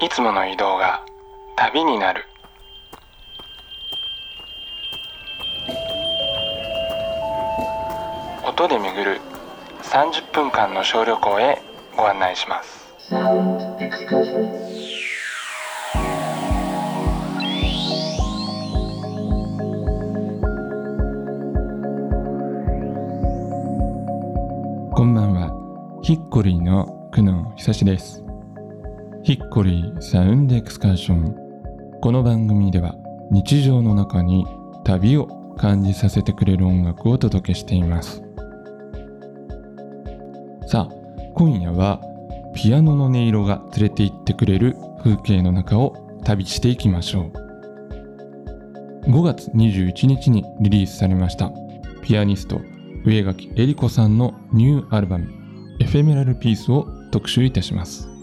いつもの移動が旅になる。音で巡る30分間の小旅行へご案内します。こんばんは。ヒッコリーの久野久志です。ヒッコリーサウンドエクスカーション。この番組では日常の中に旅を感じさせてくれる音楽をお届けしています。さあ今夜はピアノの音色が連れて行ってくれる風景の中を旅していきましょう。5月21日にリリースされましたピアニスト上垣恵里子さんのニューアルバム「エフェメラルピース」を特集いたします。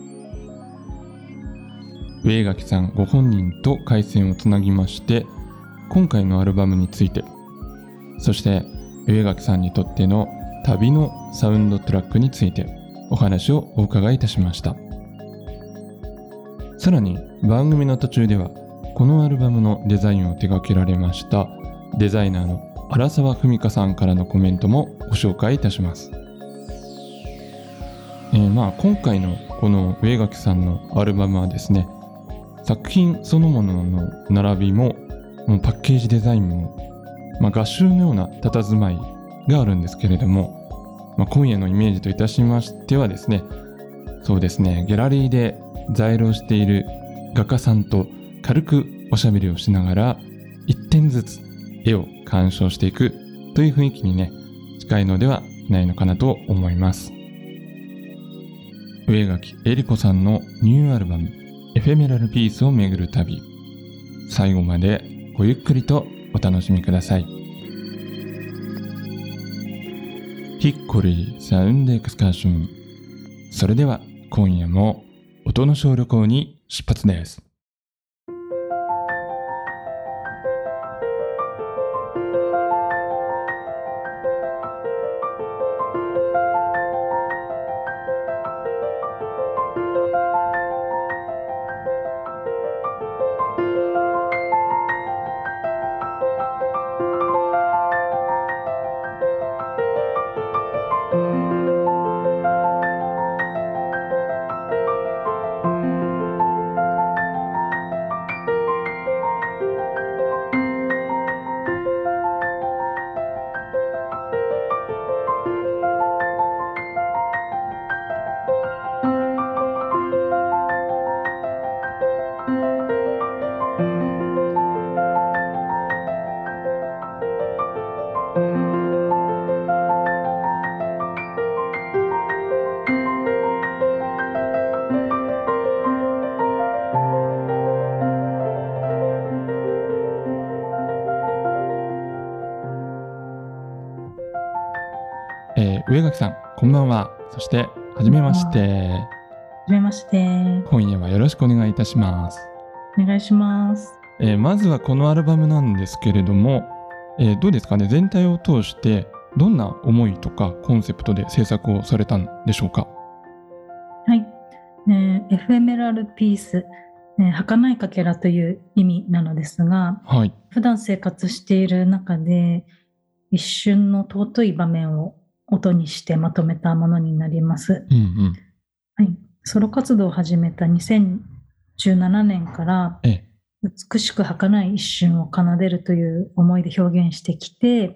上垣さんご本人と回線をつなぎまして今回のアルバムについて。そして上垣さんにとっての旅のサウンドトラックについてお話をお伺いいたしました。さらに番組の途中ではこのアルバムのデザインを手掛けられましたデザイナーの荒沢文香さんからのコメントもご紹介いたします、えー、まあ今回のこの上垣さんのアルバムはですね作品そのものの並びももパッケージデザインも、まあ、合集のような佇まいがあるんですけれども、まあ、今夜のイメージといたしましてはですねそうですねギャラリーで在廊している画家さんと軽くおしゃべりをしながら一点ずつ絵を鑑賞していくという雰囲気にね近いのではないのかなと思います。上垣恵里子さんのニューアルバムエフェメラルピースをめぐる旅。最後までごゆっくりとお楽しみください。ヒッコリーサウンドエクスカーション。それでは今夜も音の小旅行に出発です。えー、上垣さんこんばんは。そしてはじめまして。はじめまして。今夜はよろしくお願いいたします。お願いします、えー、まずはこのアルバムなんですけれども、えー、どうですかね？全体を通してどんな思いとかコンセプトで制作をされたんでしょうか？はい、えー、エフェメラルピース、えー、儚いかけらという意味なのですが、はい、普段生活している中で一瞬の尊い場面を音にしてまとめたものになります。うんうん、はい、ソロ活動を始めた2017年から、え美しく儚い一瞬を奏でるという思いで表現してきて、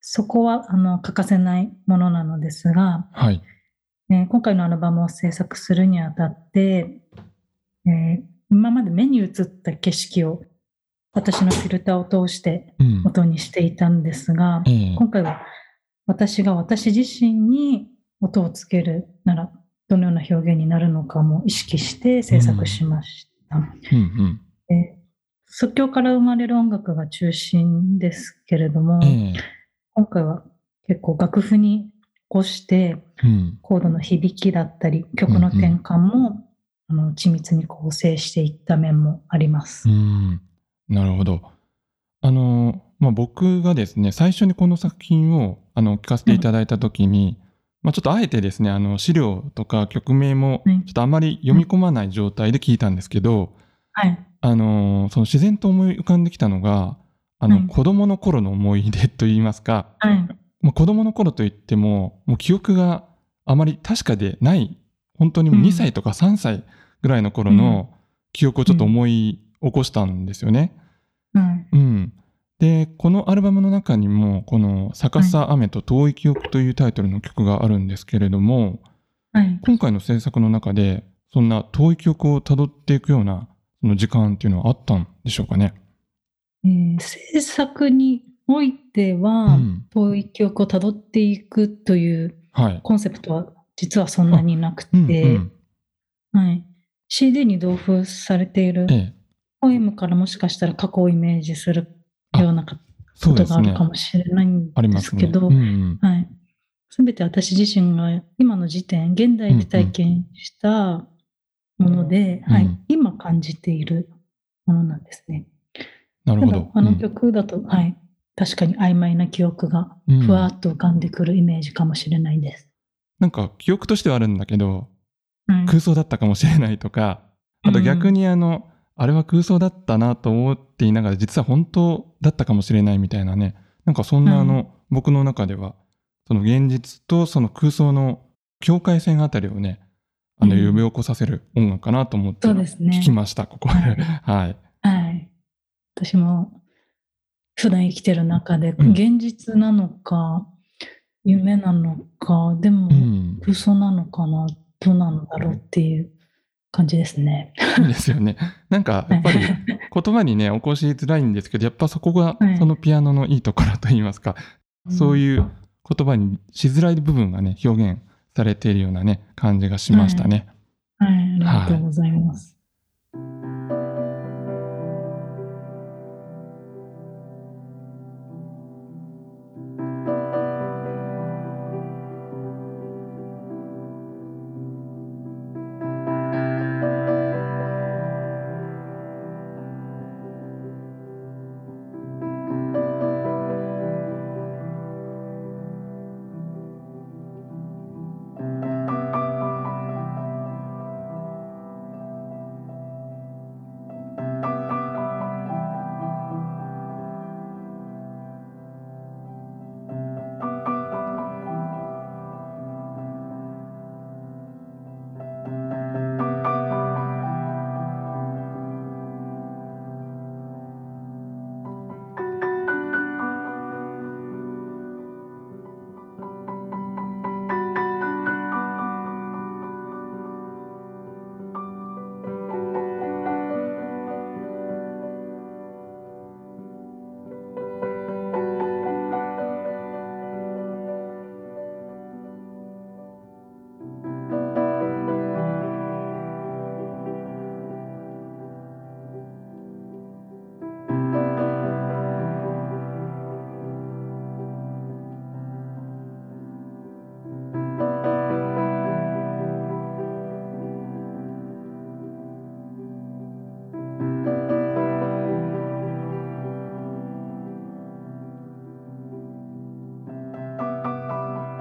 そこはあの欠かせないものなのですが、はい。えー、今回のアルバムを制作するにあたって、えー、今まで目に映った景色を私のフィルターを通して音にしていたんですが、うんえ。ー、今回は私が私自身に音をつけるならどのような表現になるのかも意識して制作しました。うんうんえー、即興から生まれる音楽が中心ですけれども、えー、今回は結構楽譜に起こして、うん、コードの響きだったり曲の転換も、うんうん、あの緻密に構成していった面もあります。うん、なるほど。あのまあ、僕がですね最初にこの作品をあの聞かせていただいた時に、まあ、ちょっとあえてですねあの資料とか曲名もちょっとあまり読み込まない状態で聞いたんですけど、はい、あのその自然と思い浮かんできたのがあの、はい、子供の頃の思い出といいますか、はい、まあ、子供の頃といってももう記憶があまり確かでない本当に2歳とか3歳ぐらいの頃の記憶をちょっと思い起こしたんですよね。うん、うん、でこのアルバムの中にもこの「逆さ雨と遠い記憶」というタイトルの曲があるんですけれども、はい、今回の制作の中でそんな遠い記憶をたどっていくようなその時間っていうのはあったんでしょうかね？えー、制作においては、うん、遠い記憶をたどっていくというコンセプトは実はそんなになくて、うんうん。はい、CD に同封されているポエムからもしかしたら過去をイメージするようなことがあるかもしれないん。ですけど、すべて私自身が今の時点、現代で体験したもので、うんうん、はい、今感じているものなんですね。なるほど。あの曲だと、うん、はい、確かに曖昧な記憶がふわっと浮かんでくるイメージかもしれないです。なんか記憶としてはあるんだけど、空想だったかもしれないとか、あと逆にあの、あれは空想だったなと思っていながら実は本当だったかもしれないみたいなね。なんかそんなあの、僕の中ではその現実とその空想の境界線あたりをねあの呼び起こさせる音楽かなと思って聞きました、ここで、はい、はい、はい、私も普段生きてる中で現実なのか、夢なのかでも空想なのかな、どうなんだろうっていう感じですね。ですよね。なんかやっぱり言葉にね起こしづらいんですけどやっぱそこがそのピアノのいいところといいますか、はい、そういう言葉にしづらい部分がね表現されているようなね感じがしましたね。はい、はい、ありがとうございます。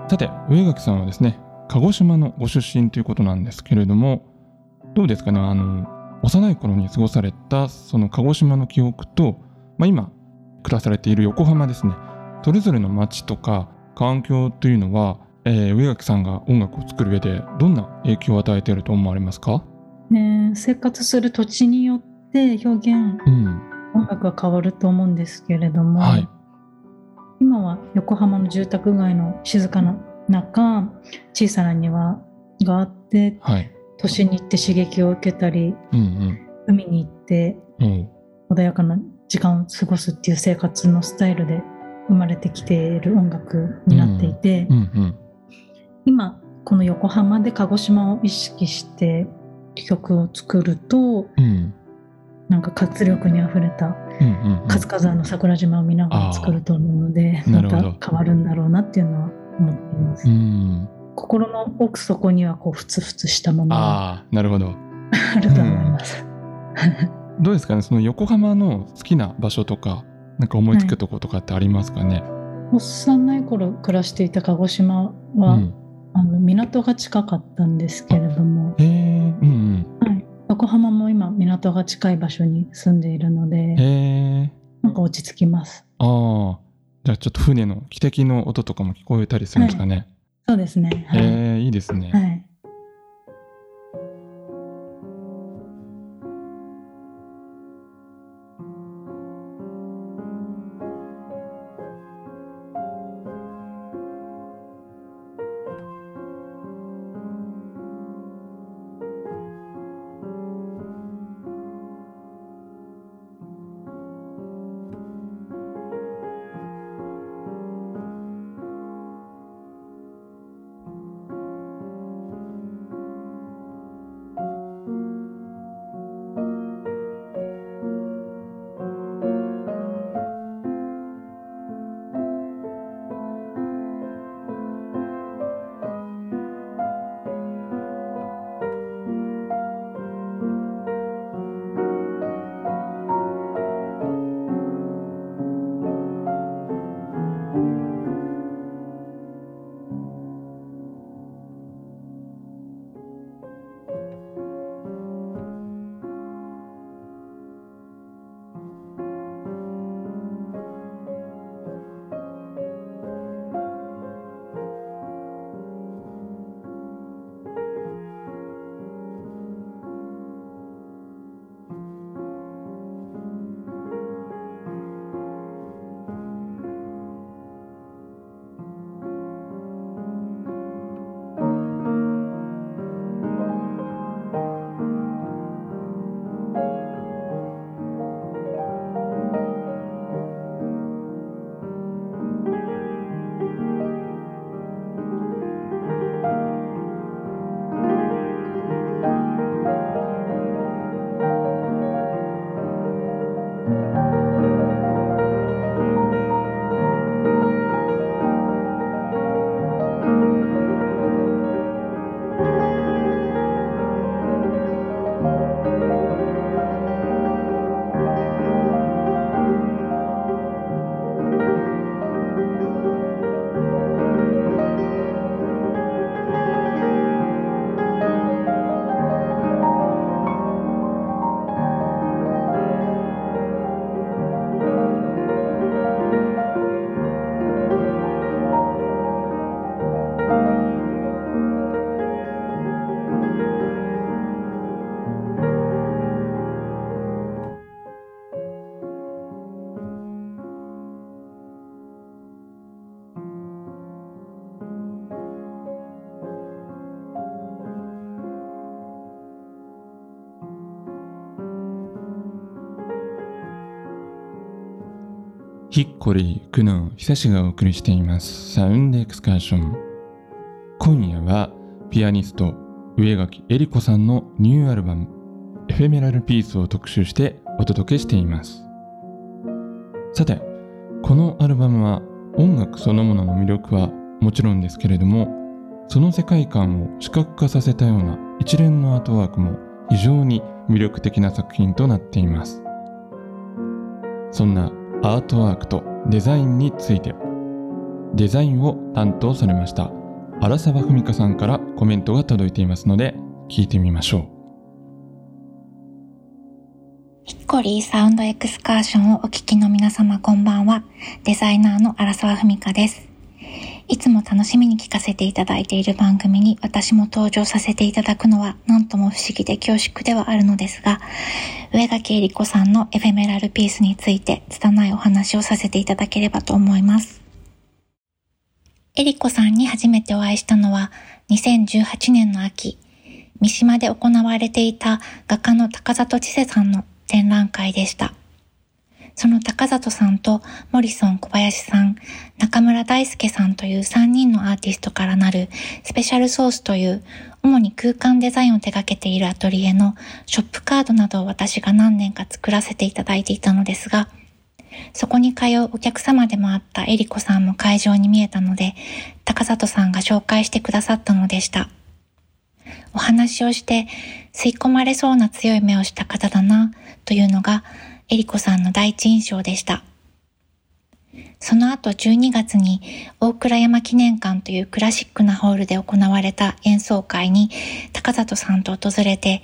さて上垣さんはですね鹿児島のご出身ということなんですけれどもどうですかねあの幼い頃に過ごされたその鹿児島の記憶と、まあ、今暮らされている横浜ですねそれぞれの街とか環境というのは、えー、上垣さんが音楽を作る上でどんな影響を与えていると思われますか、ね、生活する土地によって表現、うん、音楽が変わると思うんですけれども、はい、今は横浜の住宅街の静かな中小さな庭があって、はい、都心に行って刺激を受けたり、うんうん、海に行って、うん、穏やかな時間を過ごすっていう生活のスタイルで生まれてきている音楽になっていて、うんうん。うん、今この横浜で鹿児島を意識して曲を作ると、うん、なんか活力にあふれた活火山の桜島を見ながら作ると思うのでまた変わるんだろうなっていうのは思っています。心の奥底にはこうふつふつしたものがなるほど。あると思います。どうですかね？その横浜の好きな場所とかなんか思いつくとことかってありますかね、はい、幼い頃暮らしていた鹿児島は、うん、あの港が近かったんですけれども、えー。うんうん。はい、横浜も今港が近い場所に住んでいるので、えー、なんか落ち着きます。ああ、じゃあちょっと船の汽笛の音とかも聞こえたりするんですかね。はい、そうですね。はい、えー、いいですね。はいヒッコリー、クノン、久しがお送りしていますサウンドエクスカーション。今夜はピアニスト上垣恵里子さんのニューアルバムエフェメラルピースを特集してお届けしています。さて、このアルバムは音楽そのものの魅力はもちろんですけれども、その世界観を視覚化させたような一連のアートワークも非常に魅力的な作品となっています。そんなアートワークとデザインについて。デザインを担当されました。荒沢文香さんからコメントが届いていますので聞いてみましょう。ヒッコリーサウンドエクスカーションをお聞きの皆様こんばんは。デザイナーの荒沢文香です。いつも楽しみに聞かせていただいている番組に私も登場させていただくのは何とも不思議で恐縮ではあるのですが、上垣恵里子さんのエフェメラルピースについて拙いお話をさせていただければと思います。恵里子さんに初めてお会いしたのは2018年の秋、三島で行われていた画家の高里千世さんの展覧会でした。その高里さんとモリソン小林さん、中村大輔さんという3人のアーティストからなるスペシャルソースという主に空間デザインを手掛けているアトリエのショップカードなどを私が何年か作らせていただいていたのですが、そこに通うお客様でもあったエリコさんも会場に見えたので、高里さんが紹介してくださったのでした。お話をして吸い込まれそうな強い目をした方だなというのがエリコさんの第一印象でした。その後12月に大倉山記念館というクラシックなホールで行われた演奏会に高里さんと訪れて、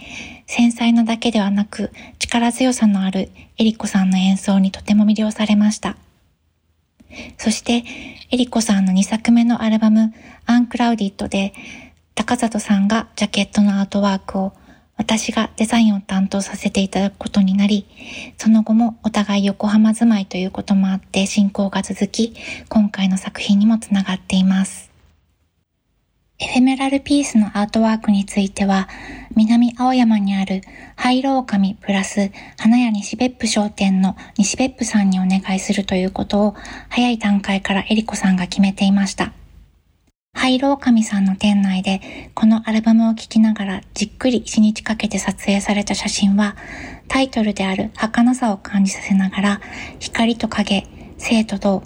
繊細なだけではなく力強さのあるエリコさんの演奏にとても魅了されました。そして、エリコさんの2作目のアルバム、アンクラウディットで、高里さんがジャケットのアートワークを私がデザインを担当させていただくことになり、その後もお互い横浜住まいということもあって進行が続き、今回の作品にもつながっています。エフェメラルピースのアートワークについては、南青山にある灰色狼プラス花屋西別府商店の西別府さんにお願いするということを早い段階からエリコさんが決めていました。ハイローカミさんの店内でこのアルバムを聴きながらじっくり一日かけて撮影された写真はタイトルである儚さを感じさせながら光と影、生と動、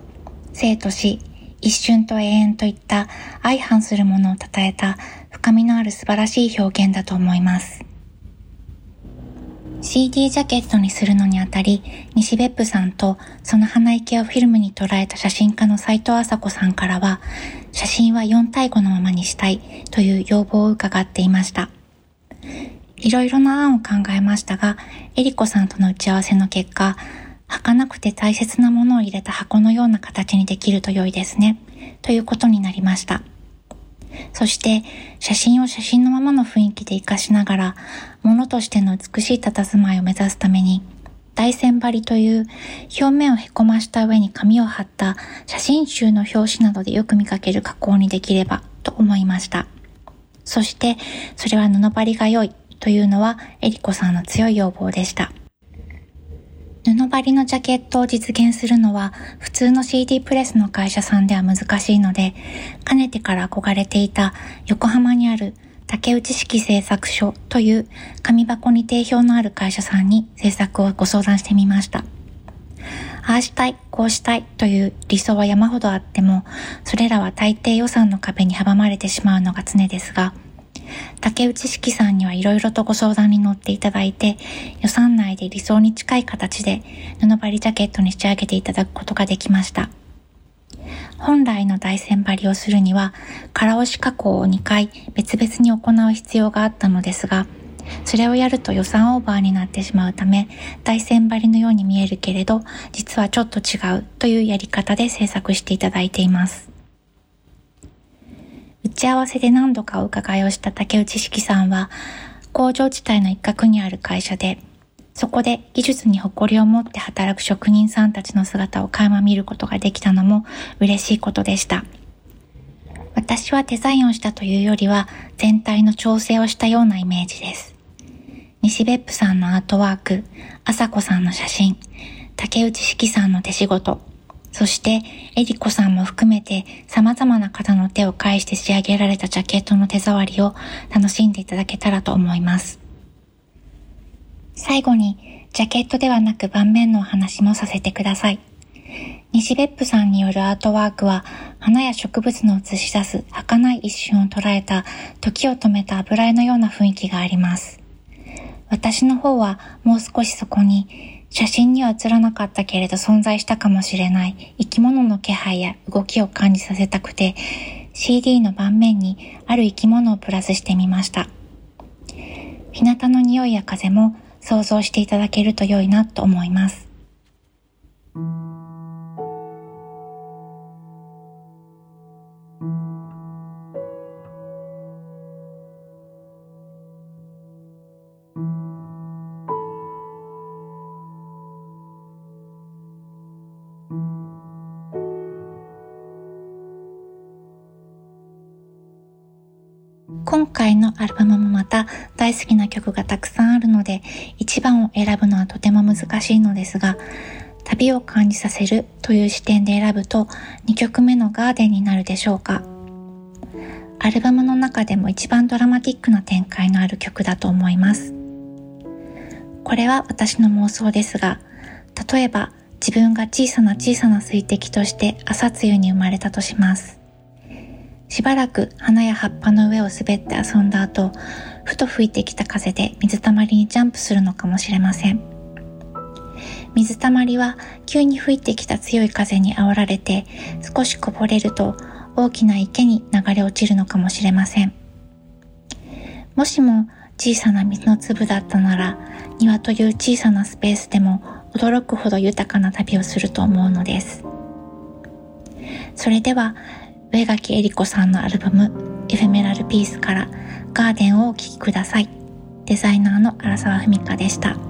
生と死、一瞬と永遠といった相反するものを称えた深みのある素晴らしい表現だと思います。CD ジャケットにするのにあたり、西別府さんとその鼻息をフィルムに捉えた写真家の斉藤麻子さんからは、写真は4対5のままにしたいという要望を伺っていました。いろいろな案を考えましたが、エリコさんとの打ち合わせの結果、儚くて大切なものを入れた箱のような形にできると良いですね、ということになりました。そして写真を写真のままの雰囲気で活かしながら、物としての美しい佇まいを目指すために、大線張りという表面をへこました上に紙を貼った写真集の表紙などでよく見かける加工にできればと思いました。そして、それは布張りが良いというのはエリコさんの強い要望でした。布張りのジャケットを実現するのは普通の CD プレスの会社さんでは難しいので、かねてから憧れていた横浜にある竹内式製作所という紙箱に定評のある会社さんに制作をご相談してみました。ああしたい、こうしたいという理想は山ほどあっても、それらは大抵予算の壁に阻まれてしまうのが常ですが、竹内式さんにはいろいろとご相談に乗っていただいて、予算内で理想に近い形で布張りジャケットに仕上げていただくことができました。本来の大線張りをするには、空押し加工を2回別々に行う必要があったのですが、それをやると予算オーバーになってしまうため、大線張りのように見えるけれど、実はちょっと違うというやり方で制作していただいています。打ち合わせで何度かお伺いをした竹内式さんは、工場地帯の一角にある会社で、そこで技術に誇りを持って働く職人さんたちの姿を垣間見ることができたのも嬉しいことでした。私はデザインをしたというよりは全体の調整をしたようなイメージです。西別府さんのアートワーク、朝子さんの写真、竹内式さんの手仕事、そしてエリコさんも含めて様々な方の手を介して仕上げられたジャケットの手触りを楽しんでいただけたらと思います。最後にジャケットではなく盤面のお話もさせてください。西別府さんによるアートワークは花や植物の映し出す儚い一瞬を捉えた時を止めた油絵のような雰囲気があります。私の方はもう少しそこに写真には映らなかったけれど存在したかもしれない生き物の気配や動きを感じさせたくて CD の盤面にある生き物をプラスしてみました。日向の匂いや風も想像していただけると良いなと思います。今回のアルバムもまた大好きな曲がたくさんあるので、1番を選ぶのはとても難しいのですが、旅を感じさせるという視点で選ぶと2曲目のガーデンになるでしょうか。アルバムの中でも一番ドラマティックな展開のある曲だと思います。これは私の妄想ですが、例えば自分が小さな小さな水滴として朝露に生まれたとします。しばらく花や葉っぱの上を滑って遊んだ後、ふと吹いてきた風で水たまりにジャンプするのかもしれません。水たまりは急に吹いてきた強い風に煽られて少しこぼれると大きな池に流れ落ちるのかもしれません。もしも小さな水の粒だったなら庭という小さなスペースでも驚くほど豊かな旅をすると思うのです。それでは上垣恵里子さんのアルバムエフェメラルピースからガーデンをお聴きください。デザイナーの荒沢文香でした。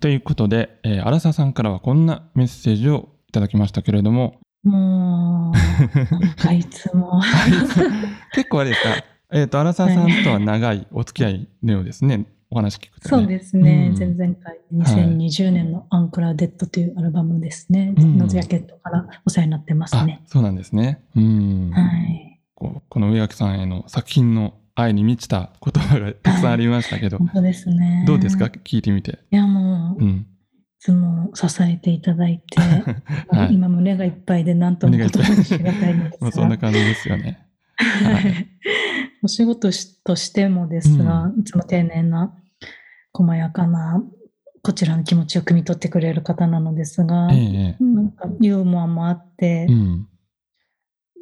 ということで、えー、荒沢さんからはこんなメッセージをいただきましたけれども。もう、あいつも。結構あれですか、えっ、ー、と、荒沢さんとは長いお付き合いのようですね。お話聞くと、ね、そうですね、うん、前々回、2020年のアンクラーデッドというアルバムですね。はい、のジャケットからお世話になってますね。そうなんですね。うん。はい。ここの上脇さんへの作品の愛に満ちた言葉がたくさんありましたけど、本当ですね。どうですか？聞いてみて。いやもう、うん、いつも支えていただいて、はい、今胸がいっぱいで何とも言葉にしがたいんですが。そんな感じですよね。はい、お仕事としてもですが、うん、いつも丁寧な、細やかな、こちらの気持ちを汲み取ってくれる方なのですが、ええ、なんかユーモアもあって、うん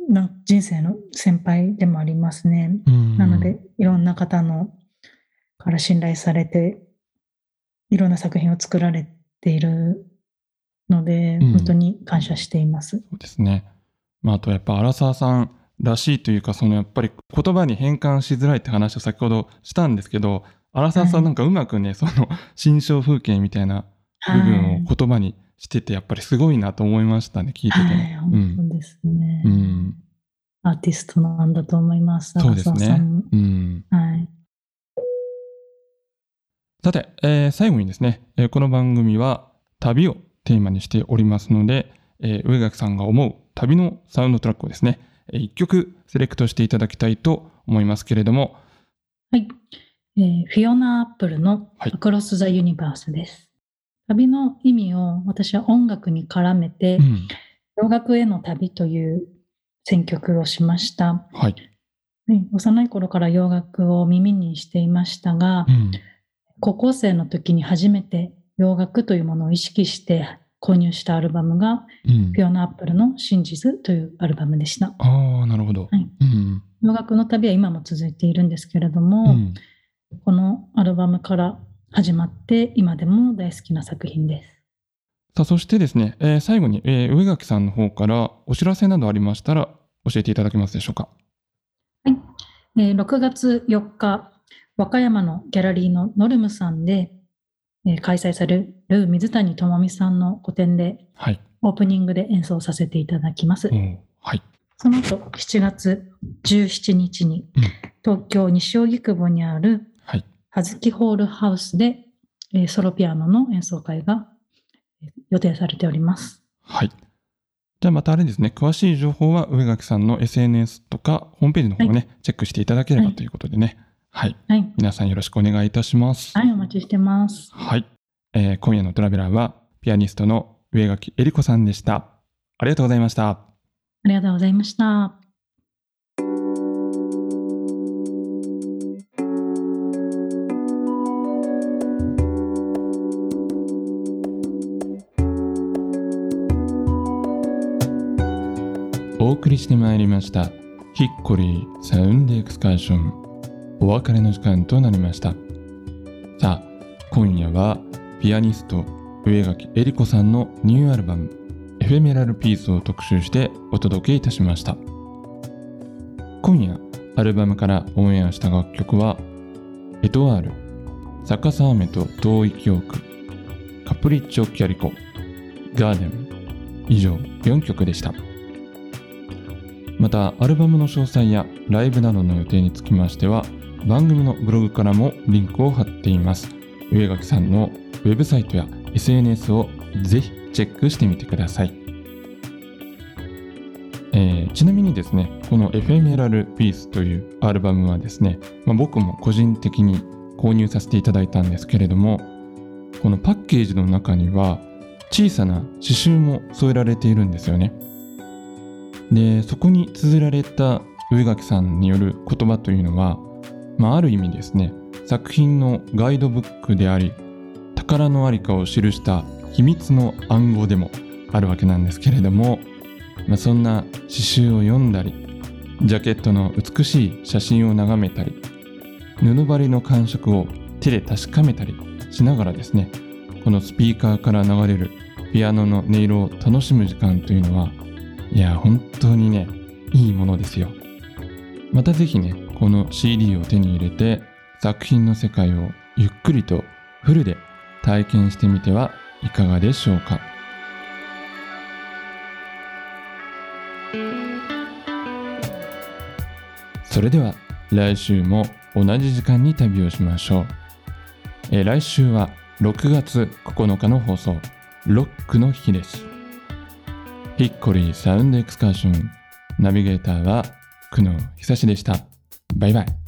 な人生の先輩でもありますね。なので、いろんな方のから信頼されて、いろんな作品を作られているので、本当に感謝しています。そうですね。まあ、あとやっぱ荒沢さんらしいというか、そのやっぱり言葉に変換しづらいって話を先ほどしたんですけど、荒沢さんなんかうまくね、はい、その心象風景みたいな部分を言葉にしてて、やっぱりすごいなと思いましたね、聞いてて、はい、本当ですね、うん。アーティストなんだと思います。そうですね。うん。はい。さて、えー、最後にですね、えー、この番組は旅をテーマにしておりますので、えー、上垣さんが思う旅のサウンドトラックをですね、えー、一曲セレクトしていただきたいと思いますけれども。はい。えー、フィオナ・アップルのアクロス・ザ・ユニバースです。旅の意味を私は音楽に絡めて、うん、洋楽への旅という選曲をしました。はい。幼い頃から洋楽を耳にしていましたが、うん、高校生の時に初めて洋楽というものを意識して購入したアルバムが、うん、ピオナアップルの真実というアルバムでした。ああ、なるほど、はい。うん、洋楽の旅は今も続いているんですけれども、うん、このアルバムから始まって今でも大好きな作品です。さあ、そしてですね、えー、最後に、えー、上垣さんの方からお知らせなどありましたら教えていただけますでしょうか？はい。えー、6月4日、和歌山のギャラリーのノルムさんで、えー、開催される水谷智美さんの個展で、はい、オープニングで演奏させていただきます。はい、その後、7月17日に、うん、東京西荻窪にある、はい、はずきホールハウスで、えー、ソロピアノの演奏会が予定されております。はい。じゃあまたあれですね、詳しい情報は上垣さんの SNS とかホームページの方をね、はい、チェックしていただければということでね。はい。はい、皆さんよろしくお願いいたします。はい、お待ちしてます。はい。えー、今夜のトラベラーは、ピアニストの上垣恵里子さんでした。ありがとうございました。ありがとうございました。りしてまいりました。ヒッコリーサウンドエクスカーション。お別れの時間となりました。さあ今夜はピアニスト上垣恵里子さんのニューアルバムエフェメラルピースを特集してお届けいたしました。今夜アルバムからオンエアした楽曲はエトワール逆さ雨と遠い記憶カプリッチョ・キャリコガーデン以上4曲でした。またアルバムの詳細やライブなどの予定につきましては番組のブログからもリンクを貼っています。上垣さんのウェブサイトや SNS をぜひチェックしてみてください、えー、ちなみにですねこのエフェメラルピースというアルバムはですね、まあ、僕も個人的に購入させていただいたんですけれどもこのパッケージの中には小さな刺繍も添えられているんですよね。でそこに綴られた上垣さんによる言葉というのは、まあ、ある意味ですね作品のガイドブックであり宝のありかを記した秘密の暗号でもあるわけなんですけれども、まあ、そんな刺繍を読んだりジャケットの美しい写真を眺めたり布張りの感触を手で確かめたりしながらですねこのスピーカーから流れるピアノの音色を楽しむ時間というのはいや、本当にね、いいものですよ。またぜひね、この CD を手に入れて、作品の世界をゆっくりとフルで体験してみてはいかがでしょうか。それでは来週も同じ時間に旅をしましょう。え来週は6月9日の放送、ロックの日です。ヒッコリーサウンドエクスカーションナビゲーターは久野久志でした。バイバイ。